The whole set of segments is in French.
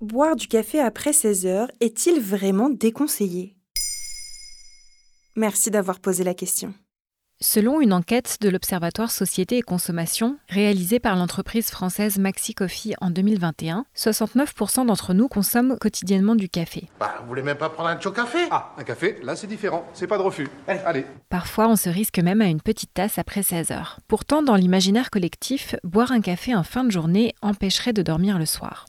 Boire du café après 16 heures est-il vraiment déconseillé? Merci d'avoir posé la question. Selon une enquête de l'Observatoire Société et Consommation réalisée par l'entreprise française Maxi Coffee en 2021, 69% d'entre nous consomment quotidiennement du café. Bah, vous voulez même pas prendre un chaud café? Ah, un café, là c'est différent, c'est pas de refus. Allez, allez. Parfois, on se risque même à une petite tasse après 16 heures. Pourtant, dans l'imaginaire collectif, boire un café en fin de journée empêcherait de dormir le soir.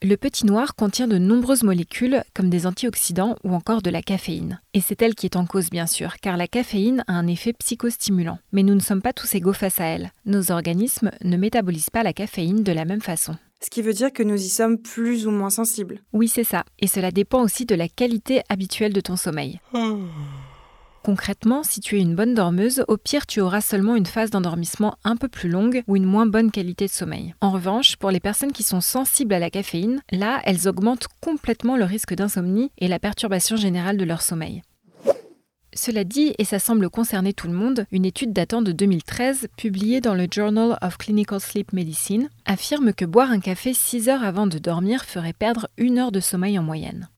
Le petit noir contient de nombreuses molécules comme des antioxydants ou encore de la caféine. Et c'est elle qui est en cause bien sûr, car la caféine a un effet psychostimulant. Mais nous ne sommes pas tous égaux face à elle. Nos organismes ne métabolisent pas la caféine de la même façon. Ce qui veut dire que nous y sommes plus ou moins sensibles. Oui, c'est ça. Et cela dépend aussi de la qualité habituelle de ton sommeil. Concrètement, si tu es une bonne dormeuse, au pire tu auras seulement une phase d'endormissement un peu plus longue ou une moins bonne qualité de sommeil. En revanche, pour les personnes qui sont sensibles à la caféine, là, elles augmentent complètement le risque d'insomnie et la perturbation générale de leur sommeil. Cela dit, et ça semble concerner tout le monde, une étude datant de 2013, publiée dans le Journal of Clinical Sleep Medicine, affirme que boire un café 6 heures avant de dormir ferait perdre une heure de sommeil en moyenne.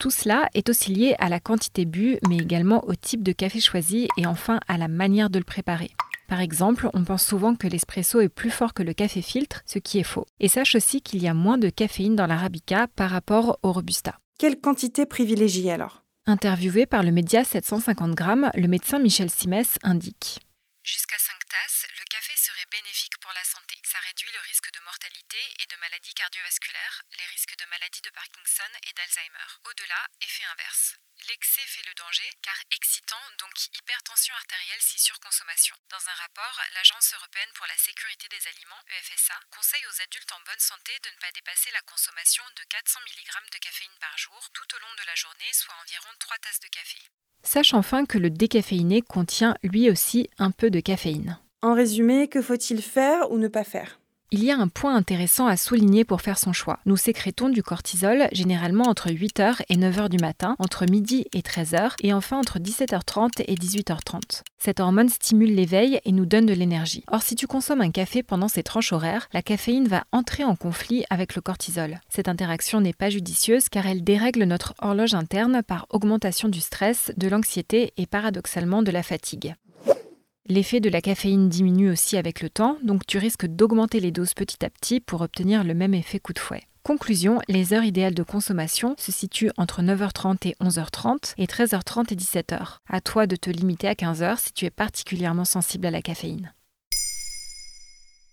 Tout cela est aussi lié à la quantité bue, mais également au type de café choisi et enfin à la manière de le préparer. Par exemple, on pense souvent que l'espresso est plus fort que le café filtre, ce qui est faux. Et sache aussi qu'il y a moins de caféine dans l'arabica par rapport au robusta. Quelle quantité privilégiée alors? Interviewé par le média 750 grammes, le médecin Michel Simès indique Jusqu'à 5 tasses, le café serait bénéfique pour la santé. Ça réduit le risque de mortalité et de maladies cardiovasculaires, les risques de maladies de Parkinson et d'Alzheimer. Au-delà, effet inverse. L'excès fait le danger, car excitant, donc hypertension artérielle si surconsommation. Dans un rapport, l'Agence européenne pour la sécurité des aliments, EFSA, conseille aux adultes en bonne santé de ne pas dépasser la consommation de 400 mg de caféine par jour tout au long de la journée, soit environ 3 tasses de café. Sache enfin que le décaféiné contient lui aussi un peu de caféine. En résumé, que faut-il faire ou ne pas faire? Il y a un point intéressant à souligner pour faire son choix. Nous sécrétons du cortisol généralement entre 8h et 9h du matin, entre midi et 13h et enfin entre 17h30 et 18h30. Cette hormone stimule l'éveil et nous donne de l'énergie. Or si tu consommes un café pendant ces tranches horaires, la caféine va entrer en conflit avec le cortisol. Cette interaction n'est pas judicieuse car elle dérègle notre horloge interne par augmentation du stress, de l'anxiété et paradoxalement de la fatigue. L'effet de la caféine diminue aussi avec le temps, donc tu risques d'augmenter les doses petit à petit pour obtenir le même effet coup de fouet. Conclusion, les heures idéales de consommation se situent entre 9h30 et 11h30 et 13h30 et 17h. À toi de te limiter à 15h si tu es particulièrement sensible à la caféine.